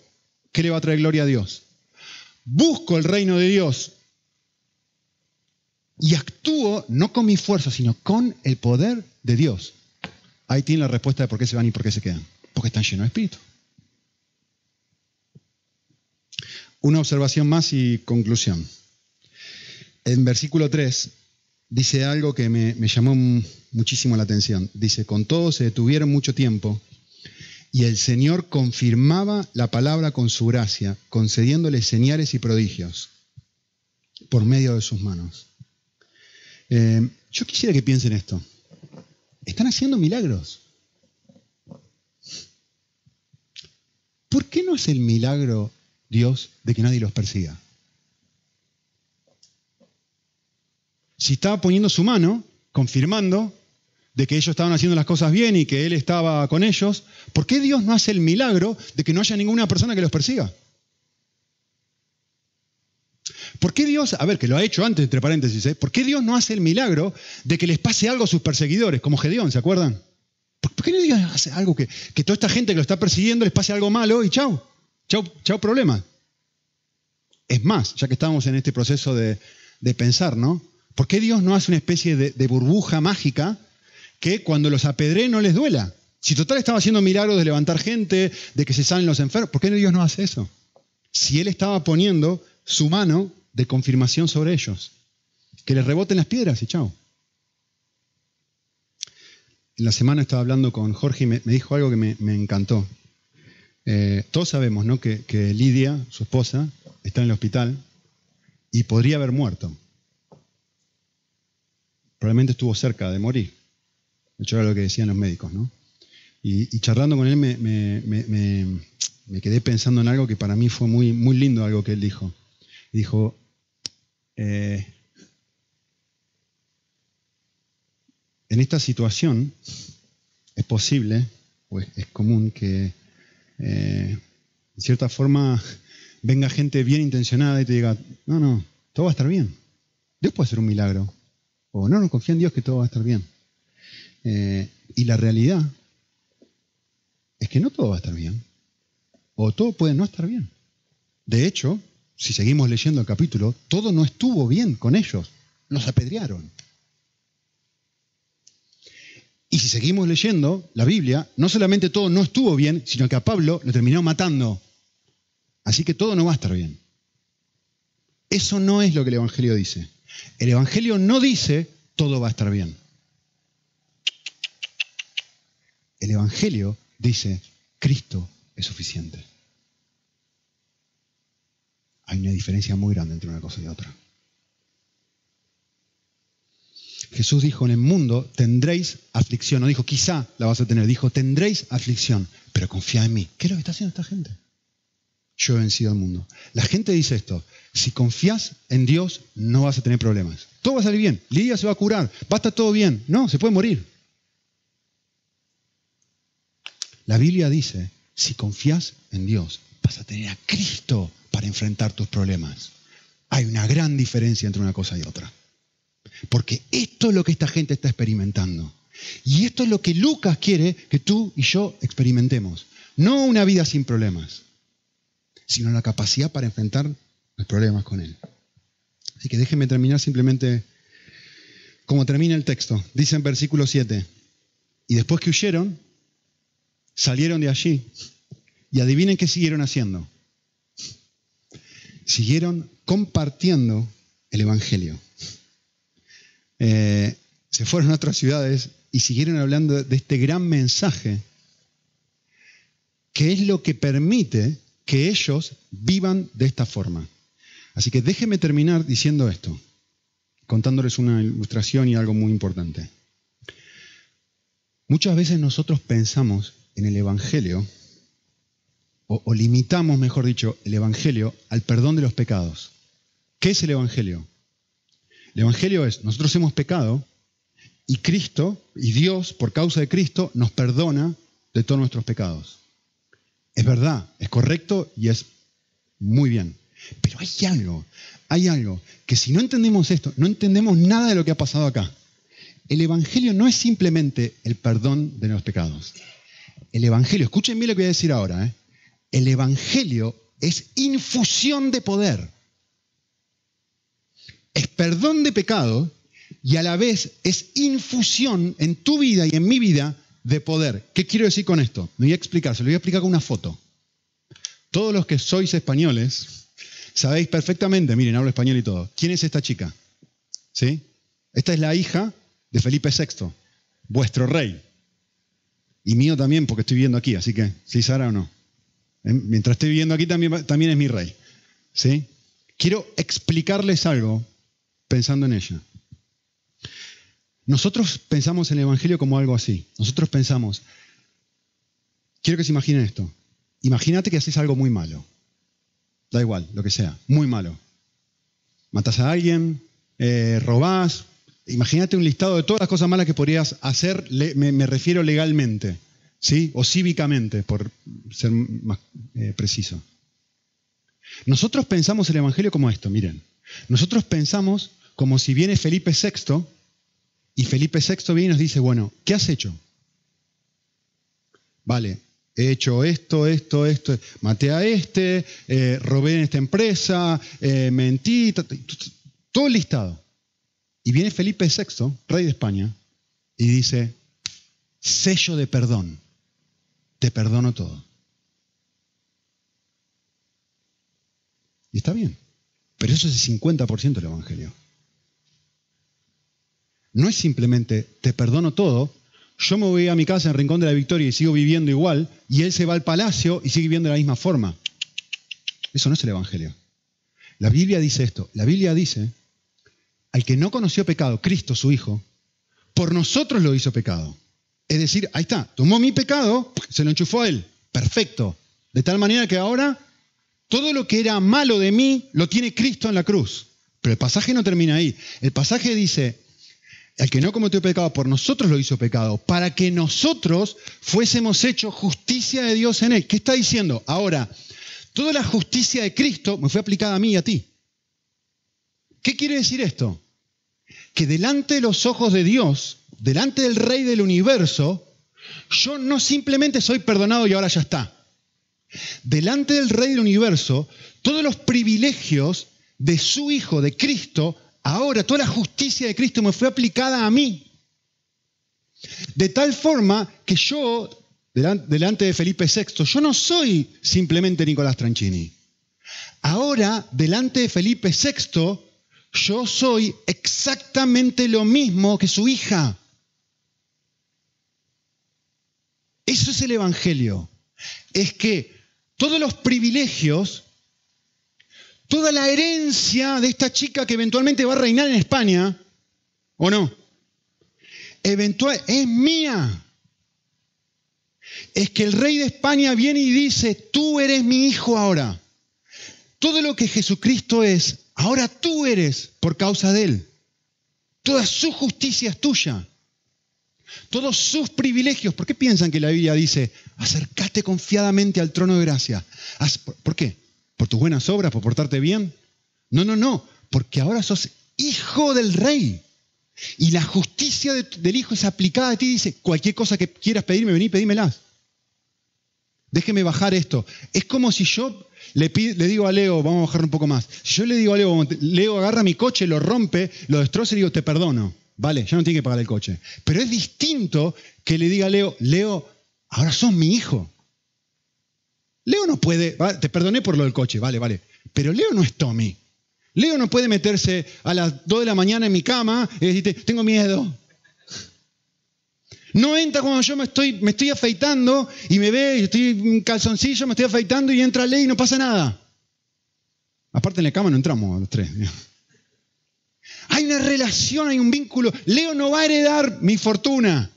A: ¿Qué le va a traer gloria a Dios? Busco el reino de Dios y actúo no con mi fuerza, sino con el poder de Dios. Ahí tiene la respuesta de por qué se van y por qué se quedan. Porque están llenos de espíritu. Una observación más y conclusión. En versículo 3 dice algo que me, me llamó muchísimo la atención. Dice, con todo se detuvieron mucho tiempo y el Señor confirmaba la palabra con su gracia, concediéndole señales y prodigios por medio de sus manos. Eh, yo quisiera que piensen esto. Están haciendo milagros. ¿Por qué no es el milagro Dios de que nadie los persiga? Si estaba poniendo su mano, confirmando de que ellos estaban haciendo las cosas bien y que Él estaba con ellos, ¿por qué Dios no hace el milagro de que no haya ninguna persona que los persiga? ¿Por qué Dios, a ver, que lo ha hecho antes, entre paréntesis, ¿eh? ¿por qué Dios no hace el milagro de que les pase algo a sus perseguidores, como Gedeón, ¿se acuerdan? ¿Por qué no Dios hace algo que, que toda esta gente que lo está persiguiendo les pase algo malo y chau, chau, chau problema? Es más, ya que estamos en este proceso de, pensar, ¿no? ¿Por qué Dios no hace una especie de burbuja mágica que cuando los apedré no les duela. Si total estaba haciendo milagros de levantar gente, de que se salen los enfermos, ¿por qué Dios no hace eso? Si Él estaba poniendo su mano de confirmación sobre ellos. Que les reboten las piedras y chao. en la semana estaba hablando con Jorge y me, dijo algo que me, encantó. Eh, todos sabemos ¿no? que, Lidia, su esposa, está en el hospital y podría haber muerto. Probablemente estuvo cerca de morir. De hecho, era lo que decían los médicos, ¿no? Y, charlando con él me, quedé pensando en algo que para mí fue muy, muy lindo, algo que él dijo. Dijo, eh, en esta situación es posible, pues es común que eh, en cierta forma venga gente bien intencionada y te diga, no, no, todo va a estar bien. Dios puede hacer un milagro. O no, no, confía en Dios que todo va a estar bien. Eh, y la realidad es que no todo va a estar bien. O todo puede no estar bien. De hecho, si seguimos leyendo el capítulo, todo no estuvo bien con ellos. Los apedrearon. Y si seguimos leyendo la Biblia, no solamente todo no estuvo bien, sino que a Pablo lo terminó matando. Así que todo no va a estar bien. Eso no es lo que el Evangelio dice. El Evangelio no dice todo va a estar bien. El Evangelio dice Cristo es suficiente. Hay una diferencia muy grande entre una cosa y otra. Jesús dijo, en el mundo tendréis aflicción. No dijo, quizá la vas a tener. Dijo, tendréis aflicción, pero confía en mí. ¿Qué es lo que está haciendo esta gente? Yo he vencido al mundo. La gente dice esto, si confías en Dios, no vas a tener problemas. Todo va a salir bien. Lidia se va a curar. Va a estar todo bien. No, se puede morir. La Biblia dice, si confías en Dios, vas a tener a Cristo para enfrentar tus problemas. Hay una gran diferencia entre una cosa y otra. Porque esto es lo que esta gente está experimentando. Y esto es lo que Lucas quiere que tú y yo experimentemos. No una vida sin problemas, sino la capacidad para enfrentar los problemas con Él. Así que déjenme terminar simplemente como termina el texto. Dice en versículo 7, y después que huyeron, salieron de allí y adivinen qué siguieron haciendo. Siguieron compartiendo el Evangelio. Eh, se fueron a otras ciudades y siguieron hablando de este gran mensaje que es lo que permite que ellos vivan de esta forma. Así que déjenme terminar diciendo esto, contándoles una ilustración y algo muy importante. Muchas veces nosotros pensamos en el Evangelio, o, limitamos, mejor dicho, el Evangelio al perdón de los pecados. ¿Qué es el Evangelio? El Evangelio es, nosotros hemos pecado y Cristo, y Dios, por causa de Cristo, nos perdona de todos nuestros pecados. Es verdad, es correcto y es muy bien. Pero hay algo, hay algo que si no entendemos esto, no entendemos nada de lo que ha pasado acá. El Evangelio no es simplemente el perdón de los pecados. El Evangelio, escuchen bien lo que voy a decir ahora, ¿eh? el Evangelio es infusión de poder es perdón de pecado y a la vez es infusión en tu vida y en mi vida de poder. ¿Qué quiero decir con esto? Me voy a explicar, se lo voy a explicar con una foto. Todos los que sois españoles sabéis perfectamente, miren, hablo español y todo. ¿Quién es esta chica? ¿Sí? Esta es la hija de Felipe VI, vuestro rey. Y mío también, porque estoy viviendo aquí, así que, si Sara o no. ¿Eh? Mientras estoy viviendo aquí, también, también es mi rey. ¿Sí? Quiero explicarles algo pensando en ella. Nosotros pensamos en el Evangelio como algo así. Nosotros pensamos, quiero que se imaginen esto. Imagínate que haces algo muy malo. Da igual, lo que sea, muy malo. Matas a alguien, eh, robás. Imagínate un listado de todas las cosas malas que podrías hacer, me, refiero legalmente, ¿sí? O cívicamente, por ser más eh, preciso. Nosotros pensamos el Evangelio como esto, miren. Nosotros pensamos como si viene Felipe VI y Felipe VI viene y nos dice, bueno, ¿qué has hecho? Vale, he hecho esto, esto, esto, maté a este, eh, robé en esta empresa, eh, mentí, todo listado. Y viene Felipe VI, rey de España, y dice, sello de perdón, te perdono todo. Y está bien. Pero eso es el 50% del Evangelio. No es simplemente te perdono todo, yo me voy a mi casa en Rincón de la Victoria y sigo viviendo igual, y él se va al palacio y sigue viviendo de la misma forma. Eso no es el Evangelio. La Biblia dice esto. La Biblia dice, al que no conoció pecado, Cristo su Hijo, por nosotros lo hizo pecado. Es decir, ahí está, tomó mi pecado, se lo enchufó él. Perfecto. De tal manera que ahora todo lo que era malo de mí lo tiene Cristo en la cruz. Pero el pasaje no termina ahí. El pasaje dice, el que no cometió pecado por nosotros lo hizo pecado, para que nosotros fuésemos hechos justicia de Dios en él. ¿Qué está diciendo? Ahora, toda la justicia de Cristo me fue aplicada a mí y a ti. ¿Qué quiere decir esto? Que delante de los ojos de Dios, delante del Rey del universo, yo no simplemente soy perdonado y ahora ya está. Delante del Rey del universo, todos los privilegios de su Hijo, de Cristo, Ahora toda la justicia de Cristo me fue aplicada a mí. De tal forma que yo, delante de Felipe VI, yo no soy simplemente Nicolás Tranchini. Ahora, delante de Felipe VI, yo soy exactamente lo mismo que su hija. Eso es el Evangelio. Es que todos los privilegios toda la herencia de esta chica que eventualmente va a reinar en España, ¿o no? Eventual, es mía. Es que el rey de España viene y dice, tú eres mi hijo ahora. Todo lo que Jesucristo es, ahora tú eres por causa de él. Toda su justicia es tuya. Todos sus privilegios. ¿Por qué piensan que la Biblia dice, acércate confiadamente al trono de gracia? ¿Por qué? ¿Por tus buenas obras? ¿Por portarte bien? No, no, no, porque ahora sos hijo del rey. Y la justicia del hijo es aplicada a ti. Dice, cualquier cosa que quieras pedirme, vení, pedímelas. Déjeme bajar esto. Es como si yo le, digo a Leo, vamos a bajar un poco más. Si yo le digo a Leo, Leo agarra mi coche, lo rompe, lo destroza y digo, te perdono. Vale, ya no tiene que pagar el coche. Pero es distinto que le diga a Leo, Leo, ahora sos mi hijo. Leo no puede, te perdoné por lo del coche, vale, vale, pero Leo no es Tommy. Leo no puede meterse a las 2 de la mañana en mi cama y decirte, tengo miedo. No entra cuando yo me estoy, me estoy afeitando y me ve, y estoy en calzoncillo, me estoy afeitando y entra Leo y no pasa nada. Aparte en la cama no entramos los tres. Hay una relación, hay un vínculo. Leo no va a heredar mi fortuna.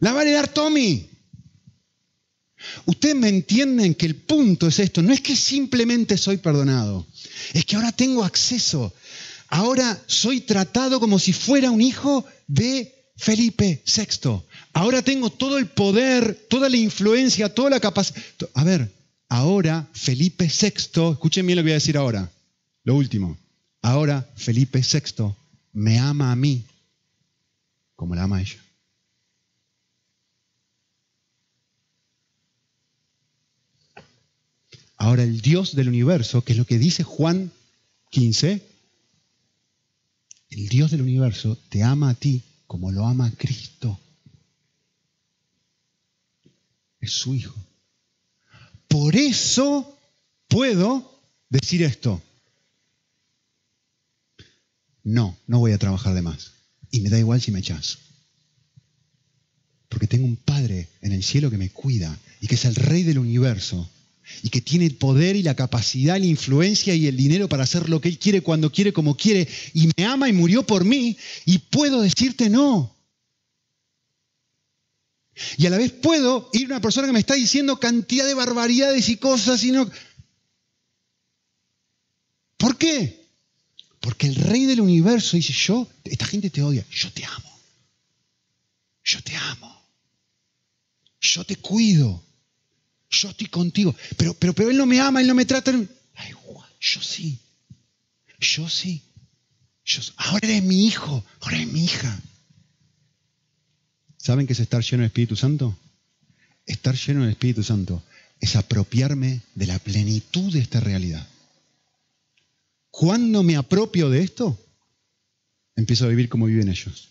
A: La va a heredar Tommy. Ustedes me entienden que el punto es esto, no es que simplemente soy perdonado, es que ahora tengo acceso, ahora soy tratado como si fuera un hijo de Felipe VI, ahora tengo todo el poder, toda la influencia, toda la capacidad. A ver, ahora Felipe VI, escuchen bien lo que voy a decir ahora, lo último, ahora Felipe VI me ama a mí como la ama a ella. Ahora el Dios del universo, que es lo que dice Juan 15, el Dios del universo te ama a ti como lo ama Cristo. Es su Hijo. Por eso puedo decir esto. No, no voy a trabajar de más. Y me da igual si me echas. Porque tengo un Padre en el cielo que me cuida y que es el Rey del universo y que tiene el poder y la capacidad, la influencia y el dinero para hacer lo que Él quiere, cuando quiere, como quiere, y me ama y murió por mí, y puedo decirte no. Y a la vez puedo ir a una persona que me está diciendo cantidad de barbaridades y cosas y no... ¿Por qué? Porque el rey del universo dice, yo, esta gente te odia, yo te amo. Yo te amo. Yo te cuido yo estoy contigo, pero, pero, pero él no me ama, él no me trata. Ay, yo sí, yo sí. Yo, ahora eres mi hijo, ahora eres mi hija. ¿Saben qué es estar lleno del Espíritu Santo? Estar lleno del Espíritu Santo es apropiarme de la plenitud de esta realidad. ¿Cuándo me apropio de esto? Empiezo a vivir como viven ellos.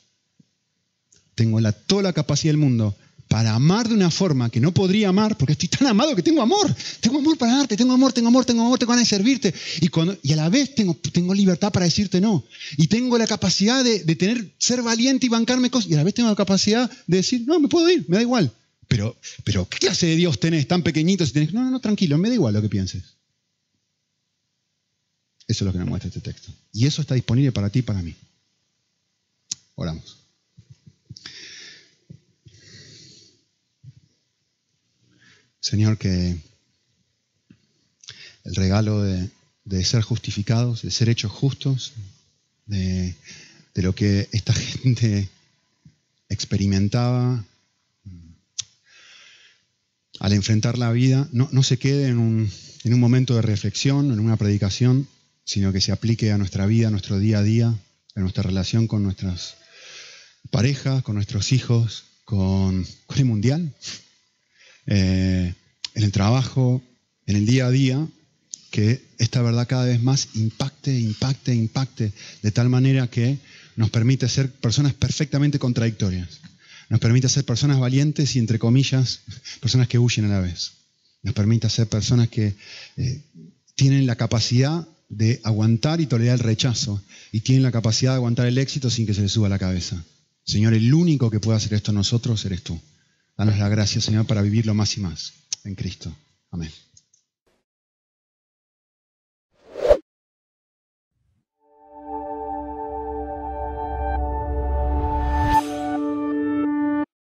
A: Tengo la, toda la capacidad del mundo para amar de una forma que no podría amar, porque estoy tan amado que tengo amor, tengo amor para darte, tengo amor, tengo amor, tengo amor, tengo ganas de servirte. Y, cuando, a la vez tengo, tengo libertad para decirte no. Y tengo la capacidad de, tener, ser valiente y bancarme cosas. Y a la vez tengo la capacidad de decir, no, me puedo ir, me da igual. Pero, pero ¿qué clase de Dios tenés tan pequeñito si tenés... No, no, no, tranquilo, me da igual lo que pienses. Eso es lo que nos muestra este texto. Y eso está disponible para ti y para mí. Oramos. Señor, que el regalo de, ser justificados, de ser hechos justos, de, lo que esta gente experimentaba al enfrentar la vida, no, se quede en un, en un momento de reflexión, en una predicación, sino que se aplique a nuestra vida, a nuestro día a día, a nuestra relación con nuestras parejas, con nuestros hijos, con, con el mundial, eh, en el trabajo, en el día a día, que esta verdad cada vez más impacte, impacte, impacte, de tal manera que nos permite ser personas perfectamente contradictorias. Nos permite ser personas valientes y, entre comillas, personas que huyen a la vez. Nos permite ser personas que eh, tienen la capacidad de aguantar y tolerar el rechazo y tienen la capacidad de aguantar el éxito sin que se les suba la cabeza. Señor, el único que puede hacer esto nosotros eres tú. Danos la gracia, Señor, para vivirlo más y más en Cristo. Amén.